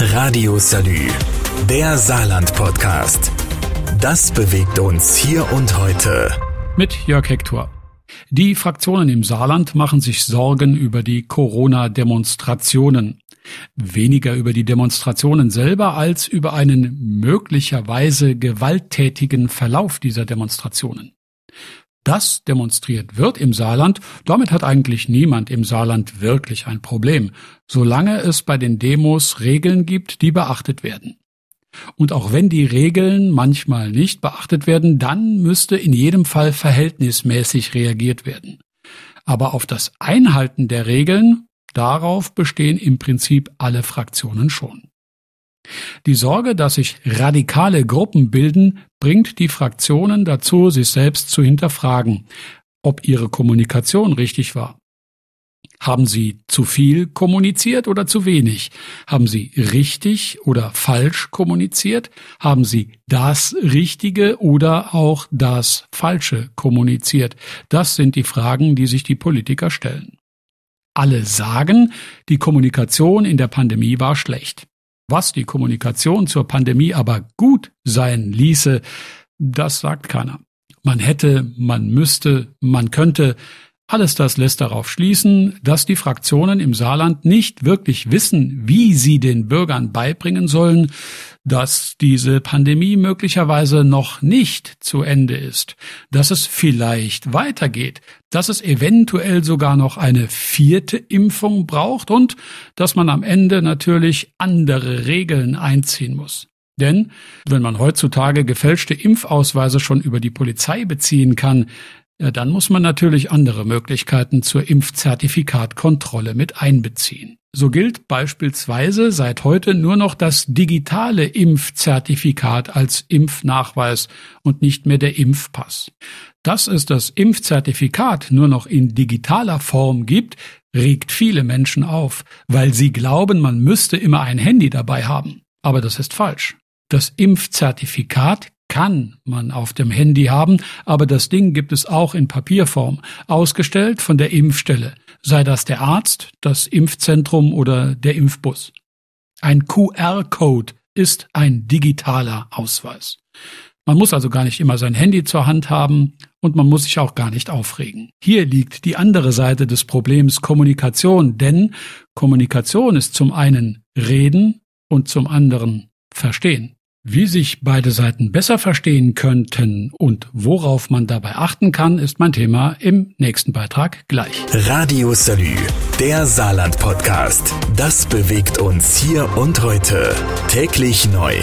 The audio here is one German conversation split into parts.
Radio Salü, der Saarland-Podcast. Das bewegt uns hier und heute. Mit Jörg Hector. Die Fraktionen im Saarland machen sich Sorgen über die Corona-Demonstrationen. Weniger über die Demonstrationen selber als über einen möglicherweise gewalttätigen Verlauf dieser Demonstrationen dass demonstriert wird im Saarland, damit hat eigentlich niemand im Saarland wirklich ein Problem, solange es bei den Demos Regeln gibt, die beachtet werden. Und auch wenn die Regeln manchmal nicht beachtet werden, dann müsste in jedem Fall verhältnismäßig reagiert werden. Aber auf das Einhalten der Regeln, darauf bestehen im Prinzip alle Fraktionen schon. Die Sorge, dass sich radikale Gruppen bilden, bringt die Fraktionen dazu, sich selbst zu hinterfragen, ob ihre Kommunikation richtig war. Haben Sie zu viel kommuniziert oder zu wenig? Haben Sie richtig oder falsch kommuniziert? Haben Sie das Richtige oder auch das Falsche kommuniziert? Das sind die Fragen, die sich die Politiker stellen. Alle sagen, die Kommunikation in der Pandemie war schlecht. Was die Kommunikation zur Pandemie aber gut sein ließe, das sagt keiner. Man hätte, man müsste, man könnte, alles das lässt darauf schließen, dass die Fraktionen im Saarland nicht wirklich wissen, wie sie den Bürgern beibringen sollen, dass diese Pandemie möglicherweise noch nicht zu Ende ist, dass es vielleicht weitergeht, dass es eventuell sogar noch eine vierte Impfung braucht und dass man am Ende natürlich andere Regeln einziehen muss. Denn wenn man heutzutage gefälschte Impfausweise schon über die Polizei beziehen kann, ja, dann muss man natürlich andere Möglichkeiten zur Impfzertifikatkontrolle mit einbeziehen. So gilt beispielsweise seit heute nur noch das digitale Impfzertifikat als Impfnachweis und nicht mehr der Impfpass. Dass es das Impfzertifikat nur noch in digitaler Form gibt, regt viele Menschen auf, weil sie glauben, man müsste immer ein Handy dabei haben. Aber das ist falsch. Das Impfzertifikat kann man auf dem Handy haben, aber das Ding gibt es auch in Papierform, ausgestellt von der Impfstelle, sei das der Arzt, das Impfzentrum oder der Impfbus. Ein QR-Code ist ein digitaler Ausweis. Man muss also gar nicht immer sein Handy zur Hand haben und man muss sich auch gar nicht aufregen. Hier liegt die andere Seite des Problems Kommunikation, denn Kommunikation ist zum einen Reden und zum anderen Verstehen. Wie sich beide Seiten besser verstehen könnten und worauf man dabei achten kann, ist mein Thema im nächsten Beitrag gleich. Radio Salü, der Saarland-Podcast. Das bewegt uns hier und heute. Täglich neu.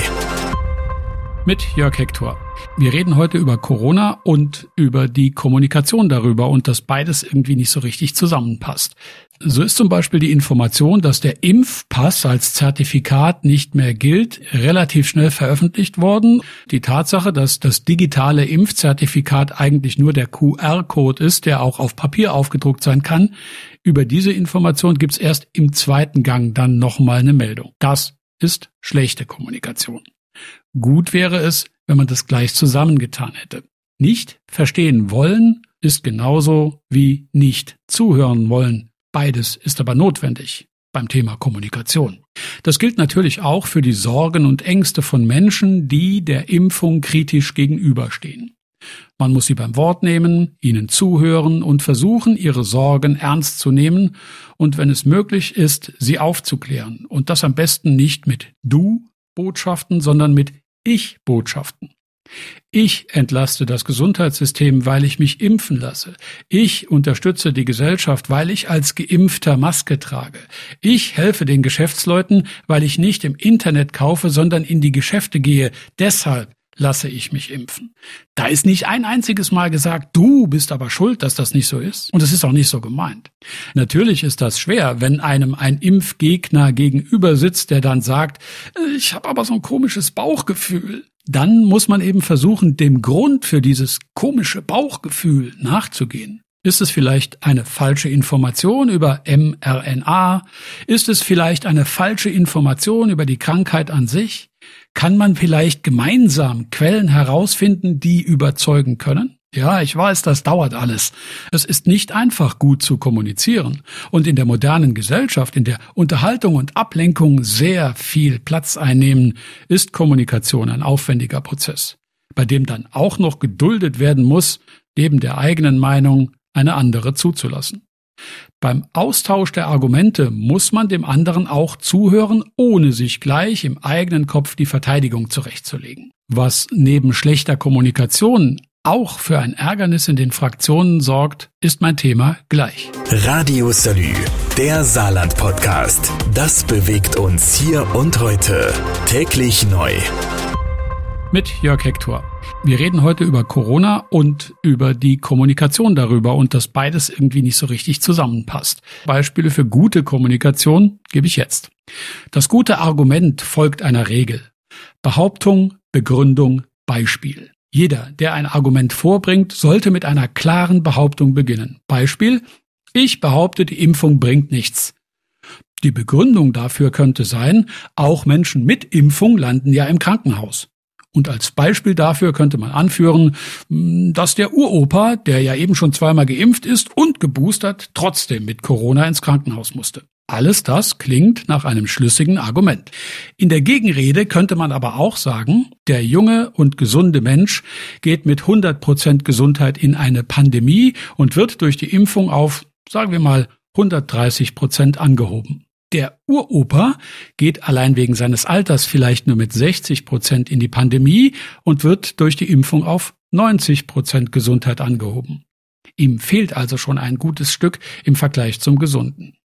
Mit Jörg Hector. Wir reden heute über Corona und über die Kommunikation darüber und dass beides irgendwie nicht so richtig zusammenpasst. So ist zum Beispiel die Information, dass der Impfpass als Zertifikat nicht mehr gilt, relativ schnell veröffentlicht worden. Die Tatsache, dass das digitale Impfzertifikat eigentlich nur der QR-Code ist, der auch auf Papier aufgedruckt sein kann, über diese Information gibt es erst im zweiten Gang dann nochmal eine Meldung. Das ist schlechte Kommunikation. Gut wäre es, wenn man das gleich zusammengetan hätte. Nicht verstehen wollen ist genauso wie nicht zuhören wollen. Beides ist aber notwendig beim Thema Kommunikation. Das gilt natürlich auch für die Sorgen und Ängste von Menschen, die der Impfung kritisch gegenüberstehen. Man muss sie beim Wort nehmen, ihnen zuhören und versuchen, ihre Sorgen ernst zu nehmen und wenn es möglich ist, sie aufzuklären. Und das am besten nicht mit Du Botschaften, sondern mit Ich Botschaften. Ich entlaste das Gesundheitssystem, weil ich mich impfen lasse. Ich unterstütze die Gesellschaft, weil ich als geimpfter Maske trage. Ich helfe den Geschäftsleuten, weil ich nicht im Internet kaufe, sondern in die Geschäfte gehe. Deshalb lasse ich mich impfen. Da ist nicht ein einziges Mal gesagt, du bist aber schuld, dass das nicht so ist. Und es ist auch nicht so gemeint. Natürlich ist das schwer, wenn einem ein Impfgegner gegenüber sitzt, der dann sagt, ich habe aber so ein komisches Bauchgefühl dann muss man eben versuchen, dem Grund für dieses komische Bauchgefühl nachzugehen. Ist es vielleicht eine falsche Information über mRNA? Ist es vielleicht eine falsche Information über die Krankheit an sich? Kann man vielleicht gemeinsam Quellen herausfinden, die überzeugen können? Ja, ich weiß, das dauert alles. Es ist nicht einfach gut zu kommunizieren. Und in der modernen Gesellschaft, in der Unterhaltung und Ablenkung sehr viel Platz einnehmen, ist Kommunikation ein aufwendiger Prozess, bei dem dann auch noch geduldet werden muss, neben der eigenen Meinung eine andere zuzulassen. Beim Austausch der Argumente muss man dem anderen auch zuhören, ohne sich gleich im eigenen Kopf die Verteidigung zurechtzulegen. Was neben schlechter Kommunikation auch für ein Ärgernis in den Fraktionen sorgt, ist mein Thema gleich. Radio Salü, der Saarland Podcast. Das bewegt uns hier und heute. Täglich neu. Mit Jörg Hector. Wir reden heute über Corona und über die Kommunikation darüber und dass beides irgendwie nicht so richtig zusammenpasst. Beispiele für gute Kommunikation gebe ich jetzt. Das gute Argument folgt einer Regel. Behauptung, Begründung, Beispiel. Jeder, der ein Argument vorbringt, sollte mit einer klaren Behauptung beginnen. Beispiel, ich behaupte, die Impfung bringt nichts. Die Begründung dafür könnte sein, auch Menschen mit Impfung landen ja im Krankenhaus. Und als Beispiel dafür könnte man anführen, dass der Uropa, der ja eben schon zweimal geimpft ist und geboostert, trotzdem mit Corona ins Krankenhaus musste. Alles das klingt nach einem schlüssigen Argument. In der Gegenrede könnte man aber auch sagen, der junge und gesunde Mensch geht mit 100 Prozent Gesundheit in eine Pandemie und wird durch die Impfung auf, sagen wir mal, 130 Prozent angehoben. Der Uropa geht allein wegen seines Alters vielleicht nur mit 60 Prozent in die Pandemie und wird durch die Impfung auf 90 Prozent Gesundheit angehoben. Ihm fehlt also schon ein gutes Stück im Vergleich zum Gesunden.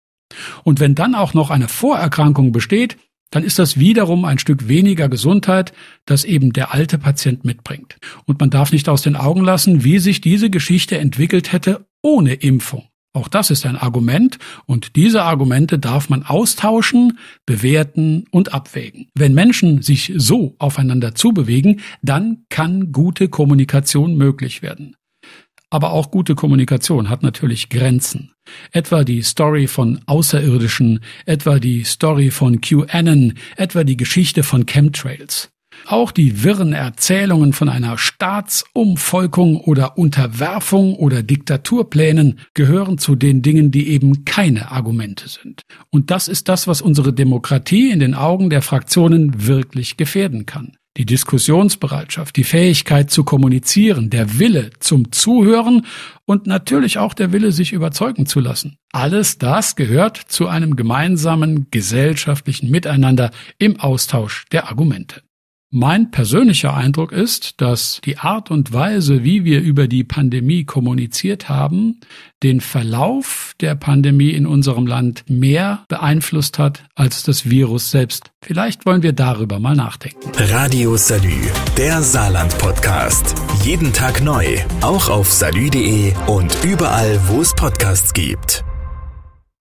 Und wenn dann auch noch eine Vorerkrankung besteht, dann ist das wiederum ein Stück weniger Gesundheit, das eben der alte Patient mitbringt. Und man darf nicht aus den Augen lassen, wie sich diese Geschichte entwickelt hätte ohne Impfung. Auch das ist ein Argument und diese Argumente darf man austauschen, bewerten und abwägen. Wenn Menschen sich so aufeinander zubewegen, dann kann gute Kommunikation möglich werden. Aber auch gute Kommunikation hat natürlich Grenzen. Etwa die Story von Außerirdischen, etwa die Story von QAnon, etwa die Geschichte von Chemtrails. Auch die wirren Erzählungen von einer Staatsumvolkung oder Unterwerfung oder Diktaturplänen gehören zu den Dingen, die eben keine Argumente sind. Und das ist das, was unsere Demokratie in den Augen der Fraktionen wirklich gefährden kann die Diskussionsbereitschaft, die Fähigkeit zu kommunizieren, der Wille zum Zuhören und natürlich auch der Wille, sich überzeugen zu lassen. Alles das gehört zu einem gemeinsamen gesellschaftlichen Miteinander im Austausch der Argumente. Mein persönlicher Eindruck ist, dass die Art und Weise, wie wir über die Pandemie kommuniziert haben, den Verlauf der Pandemie in unserem Land mehr beeinflusst hat als das Virus selbst. Vielleicht wollen wir darüber mal nachdenken. Radio Salü, der Saarland-Podcast. Jeden Tag neu, auch auf salü.de und überall, wo es Podcasts gibt.